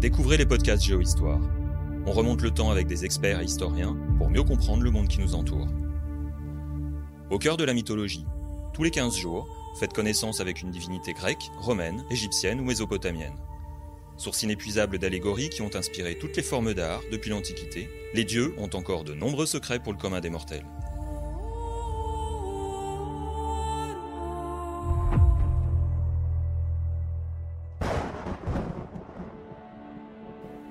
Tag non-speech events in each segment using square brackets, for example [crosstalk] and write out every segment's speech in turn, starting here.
Découvrez les podcasts Géohistoire. On remonte le temps avec des experts et historiens pour mieux comprendre le monde qui nous entoure. Au cœur de la mythologie, tous les 15 jours, faites connaissance avec une divinité grecque, romaine, égyptienne ou mésopotamienne. Source inépuisable d'allégories qui ont inspiré toutes les formes d'art depuis l'Antiquité, les dieux ont encore de nombreux secrets pour le commun des mortels.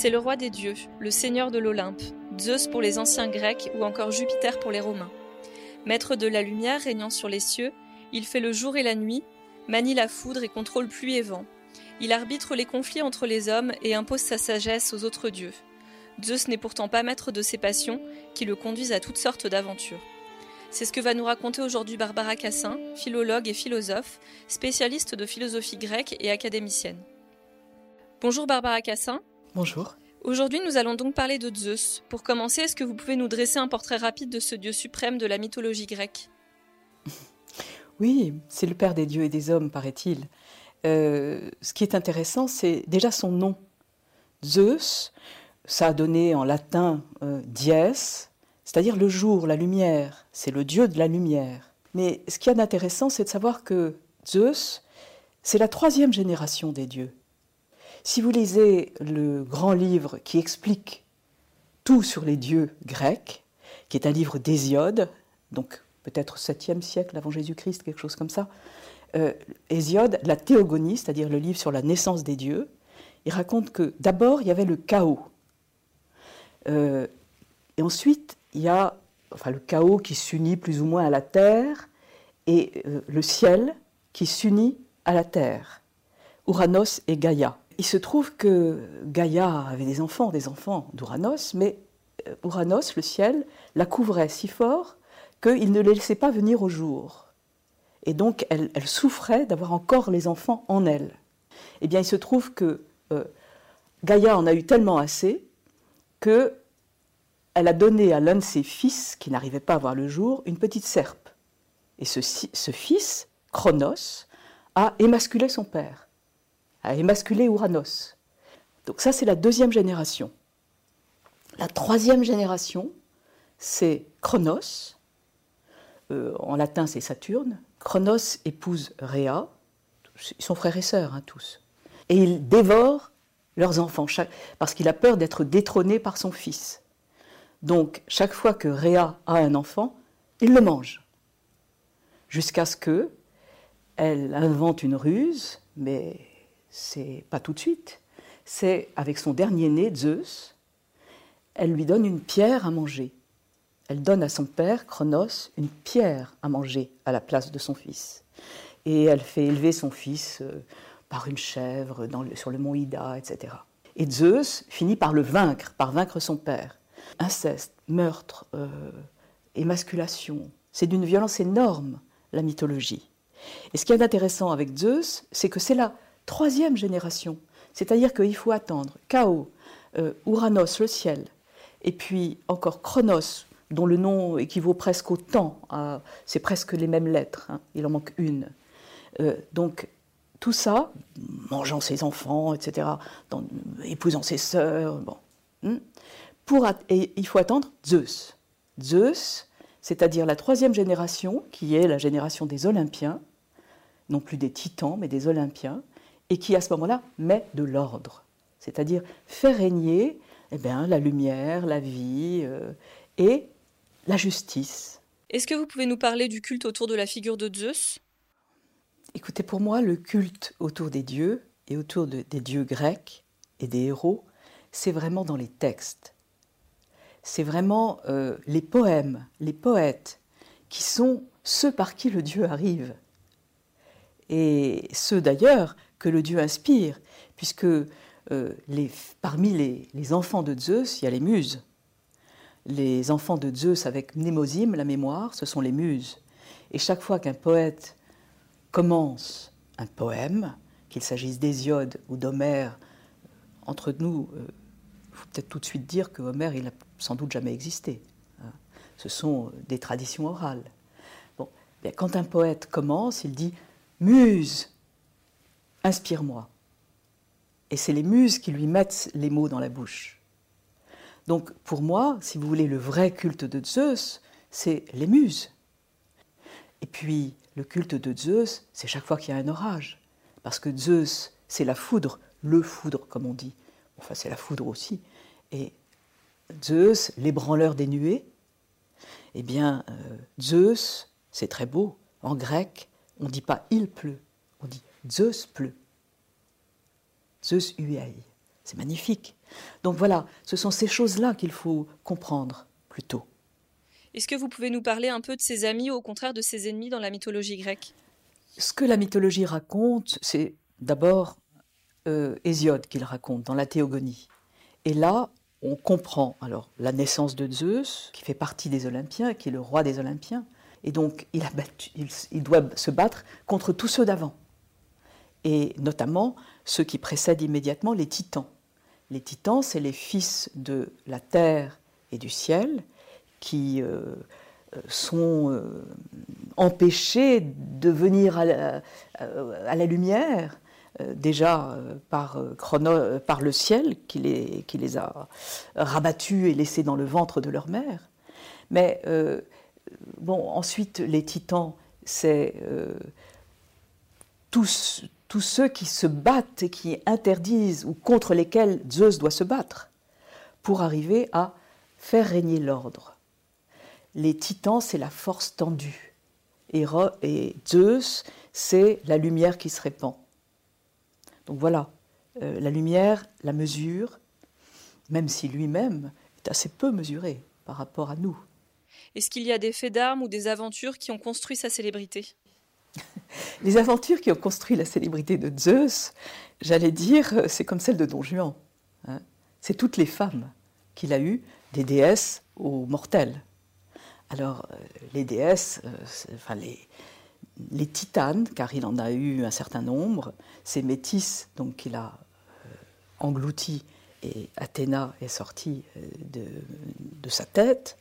C'est le roi des dieux, le seigneur de l'Olympe, Zeus pour les anciens Grecs ou encore Jupiter pour les Romains. Maître de la lumière régnant sur les cieux, il fait le jour et la nuit, manie la foudre et contrôle pluie et vent. Il arbitre les conflits entre les hommes et impose sa sagesse aux autres dieux. Zeus n'est pourtant pas maître de ses passions, qui le conduisent à toutes sortes d'aventures. C'est ce que va nous raconter aujourd'hui Barbara Cassin, philologue et philosophe, spécialiste de philosophie grecque et académicienne. Bonjour Barbara Cassin. Bonjour. Aujourd'hui, nous allons donc parler de Zeus. Pour commencer, est-ce que vous pouvez nous dresser un portrait rapide de ce dieu suprême de la mythologie grecque? [laughs] Oui, c'est le père des dieux et des hommes, paraît-il. Euh, ce qui est intéressant, c'est déjà son nom. Zeus, ça a donné en latin euh, dies, c'est-à-dire le jour, la lumière. C'est le dieu de la lumière. Mais ce qui est intéressant, c'est de savoir que Zeus, c'est la troisième génération des dieux. Si vous lisez le grand livre qui explique tout sur les dieux grecs, qui est un livre d'Hésiode, donc peut-être 7e siècle avant Jésus-Christ, quelque chose comme ça, euh, Hésiode, la théogonie, c'est-à-dire le livre sur la naissance des dieux, il raconte que d'abord il y avait le chaos. Euh, et ensuite il y a le chaos qui s'unit plus ou moins à la terre et euh, le ciel qui s'unit à la terre. Uranos et Gaïa. Il se trouve que Gaïa avait des enfants, des enfants d'Uranos, mais euh, Uranos, le ciel, la couvrait si fort qu'il ne les laissait pas venir au jour. Et donc elle, souffrait d'avoir encore les enfants en elle. Eh bien, il se trouve que euh, Gaïa en a eu tellement assez que elle a donné à l'un de ses fils, qui n'arrivait pas à voir le jour, une petite serpe. Et ce, ce fils, Chronos, a émasculé son père a émasculé Uranos. Donc ça, c'est la deuxième génération. La troisième génération, c'est Chronos. Euh, en latin, c'est Saturne. Chronos épouse Rhea. Ils sont frères et sœurs, hein, tous. Et il dévore leurs enfants, parce qu'il a peur d'être détrôné par son fils. Donc, chaque fois que Rhea a un enfant, il le mange. Jusqu'à ce que elle invente une ruse, mais c'est pas tout de suite, c'est avec son dernier né, Zeus, elle lui donne une pierre à manger. Elle donne à son père, Chronos, une pierre à manger à la place de son fils. Et elle fait élever son fils euh, par une chèvre sur le mont Ida, etc. Et Zeus finit par le vaincre, par vaincre son père. Inceste, meurtre, euh, émasculation, c'est d'une violence énorme, la mythologie. Et ce qui est intéressant avec Zeus, c'est que c'est là troisième génération. C'est-à-dire qu'il faut attendre Chaos, euh, Uranos, le ciel, et puis encore Chronos, dont le nom équivaut presque au temps, c'est presque les mêmes lettres, hein, il en manque une. Euh, donc tout ça, mangeant ses enfants, etc., épousant ses sœurs, bon. Hmm, et il faut attendre Zeus. Zeus, c'est-à-dire la troisième génération, qui est la génération des Olympiens, non plus des titans, mais des Olympiens, et qui à ce moment-là met de l'ordre, c'est-à-dire fait régner eh bien, la lumière, la vie euh, et la justice. Est-ce que vous pouvez nous parler du culte autour de la figure de Zeus? Écoutez, pour moi, le culte autour des dieux et autour des dieux grecs et des héros, c'est vraiment dans les textes. C'est vraiment euh, les poèmes, les poètes, qui sont ceux par qui le dieu arrive. Et ceux d'ailleurs que le dieu inspire, puisque euh, parmi les, enfants de Zeus, il y a les muses. Les enfants de Zeus avec Mnémosyme, la mémoire, ce sont les muses. Et chaque fois qu'un poète commence un poème, qu'il s'agisse d'Hésiode ou d'Homère, entre nous, il euh, faut peut-être tout de suite dire que Homère, il n'a sans doute jamais existé. Hein. Ce sont des traditions orales. Bon, quand un poète commence, il dit Muse, inspire-moi. et c'est les muses qui lui mettent les mots dans la bouche. Donc pour moi, si vous voulez, le vrai culte de Zeus, c'est les muses. Et puis le culte de Zeus, c'est chaque fois qu'il y a un orage, parce que Zeus, c'est la foudre, le foudre comme on dit. Enfin, c'est la foudre aussi. Et Zeus, l'ébranleur des nuées, eh bien, euh, Zeus, c'est très beau. En grec, on ne dit pas il pleut, on dit Zeus pleut. Zeus uei. C'est magnifique. Donc voilà, ce sont ces choses-là qu'il faut comprendre plutôt. Est-ce que vous pouvez nous parler un peu de ses amis ou au contraire de ses ennemis dans la mythologie grecque? Ce que la mythologie raconte, c'est d'abord euh, Hésiode qu'il raconte dans la Théogonie. Et là, on comprend alors la naissance de Zeus, qui fait partie des Olympiens, qui est le roi des Olympiens, et donc il, a il doit se battre contre tous ceux d'avant, et notamment ceux qui précèdent immédiatement les titans. Les titans, c'est les fils de la terre et du ciel qui euh, sont euh, empêchés de venir à la lumière euh, déjà par, par le ciel qui les, qui les, a rabattus et laissés dans le ventre de leur mère. Mais bon, ensuite, les titans, c'est tous, tous ceux qui se battent et qui interdisent ou contre lesquels Zeus doit se battre pour arriver à faire régner l'ordre. Les titans, c'est la force tendue. Et, Zeus, c'est la lumière qui se répand. Donc voilà, euh, la lumière, la mesure, même si lui-même est assez peu mesuré par rapport à nous. Est-ce qu'il y a des faits d'armes ou des aventures qui ont construit sa célébrité? [laughs] Les aventures qui ont construit la célébrité de Zeus, j'allais dire, euh, c'est comme celle de Don Juan. Hein. c'est toutes les femmes qu'il a eues, des déesses aux mortels. Alors, euh, les déesses, enfin les, les titanes, car il en a eu un certain nombre, ces métis donc qu'il a euh, engloutis et Athéna est sortie euh, de, sa tête,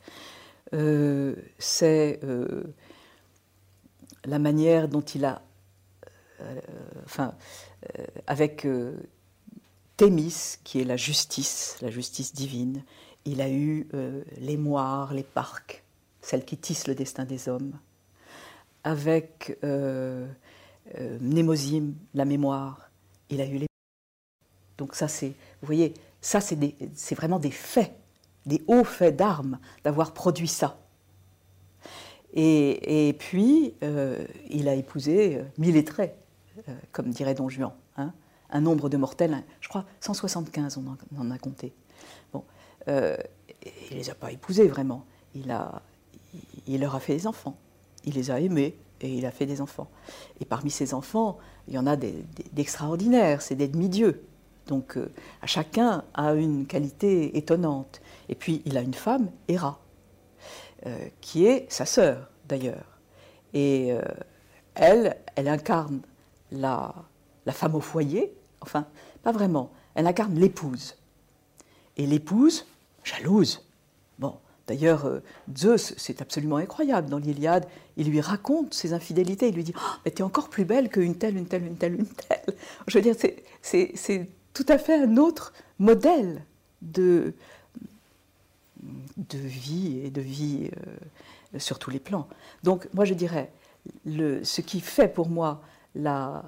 euh, c'est la manière dont il a, enfin, avec Thémis, qui est la justice, la justice divine, il a eu les moires, les parcs, celles qui tissent le destin des hommes avec euh, euh la mémoire, il a eu les. Donc ça, c'est, vous voyez, ça, c'est vraiment des faits, des hauts faits d'armes d'avoir produit ça. Et, et puis, euh, il a épousé euh, mille traits, comme dirait Don Juan. Hein, un nombre de mortels, je crois 175, on en, a compté. Bon, il les a pas épousés vraiment. Il, a, il leur a fait des enfants il les a aimés et il a fait des enfants. Et parmi ces enfants, il y en a d'extraordinaires, c'est des demi-dieux. Donc euh, chacun a une qualité étonnante. Et puis il a une femme, Héra, euh, qui est sa sœur d'ailleurs. Et euh, elle, elle incarne la, la femme au foyer, enfin pas vraiment, elle incarne l'épouse. Et l'épouse, jalouse, D'ailleurs, euh, Zeus, c'est absolument incroyable. Dans l'Iliade, il lui raconte ses infidélités. Il lui dit oh, Mais tu es encore plus belle qu'une telle, une telle, une telle, une telle. Je veux dire, c'est tout à fait un autre modèle de, de vie et de vie euh, sur tous les plans. Donc, moi, je dirais le, ce qui fait pour moi la,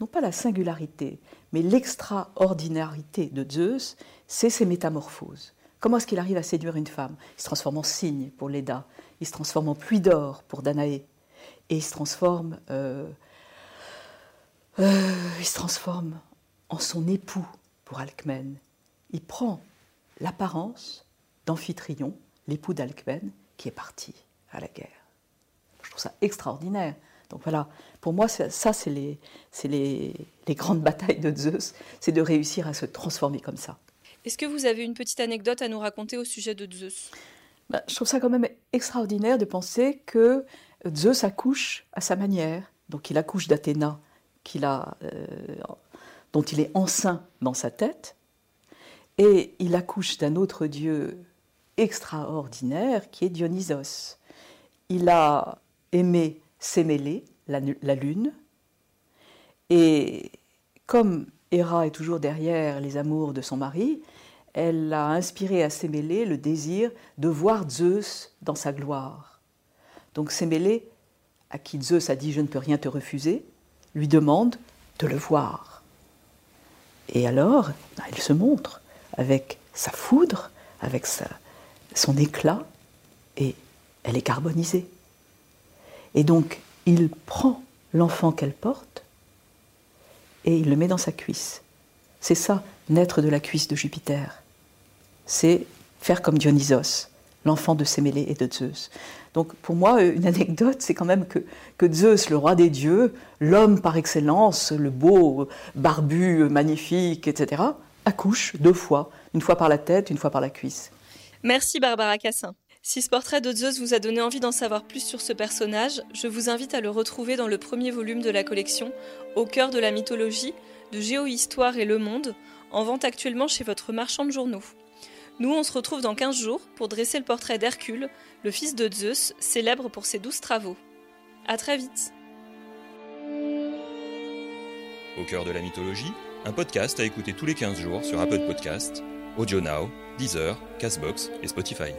non pas la singularité, mais l'extraordinarité de Zeus, c'est ses métamorphoses. Comment est-ce qu'il arrive à séduire une femme? Il se transforme en cygne pour Leda, il se transforme en pluie d'or pour Danaé, et il se transforme, euh, euh, il se transforme en son époux pour Alcmène. Il prend l'apparence d'Amphitryon, l'époux d'Alcmène, qui est parti à la guerre. Je trouve ça extraordinaire. Donc voilà, pour moi, ça, c'est les, les, les grandes [laughs] batailles de Zeus, c'est de réussir à se transformer comme ça. Est-ce que vous avez une petite anecdote à nous raconter au sujet de Zeus? Bah, Je trouve ça quand même extraordinaire de penser que Zeus accouche à sa manière. Donc il accouche d'Athéna, euh, dont il est enceint dans sa tête, et il accouche d'un autre dieu extraordinaire qui est Dionysos. Il a aimé Sémélé, la, la lune, et comme Héra est toujours derrière les amours de son mari, elle a inspiré à Sémélé le désir de voir Zeus dans sa gloire. Donc Sémélé, à qui Zeus a dit je ne peux rien te refuser, lui demande de le voir. Et alors, elle se montre avec sa foudre, avec son éclat, et elle est carbonisée. Et donc, il prend l'enfant qu'elle porte et il le met dans sa cuisse. C'est ça, naître de la cuisse de Jupiter. C'est faire comme Dionysos, l'enfant de Sémélé et de Zeus. Donc pour moi, une anecdote, c'est quand même que, que, Zeus, le roi des dieux, l'homme par excellence, le beau, barbu, magnifique, etc., accouche deux fois, une fois par la tête, une fois par la cuisse. Merci Barbara Cassin. Si ce portrait de Zeus vous a donné envie d'en savoir plus sur ce personnage, je vous invite à le retrouver dans le premier volume de la collection Au cœur de la mythologie de Géohistoire et Le Monde, en vente actuellement chez votre marchand de journaux. Nous, on se retrouve dans 15 jours pour dresser le portrait d'Hercule, le fils de Zeus, célèbre pour ses douze travaux. À très vite. Au cœur de la mythologie, un podcast à écouter tous les 15 jours sur Apple Podcast, AudioNow, Deezer, Castbox et Spotify.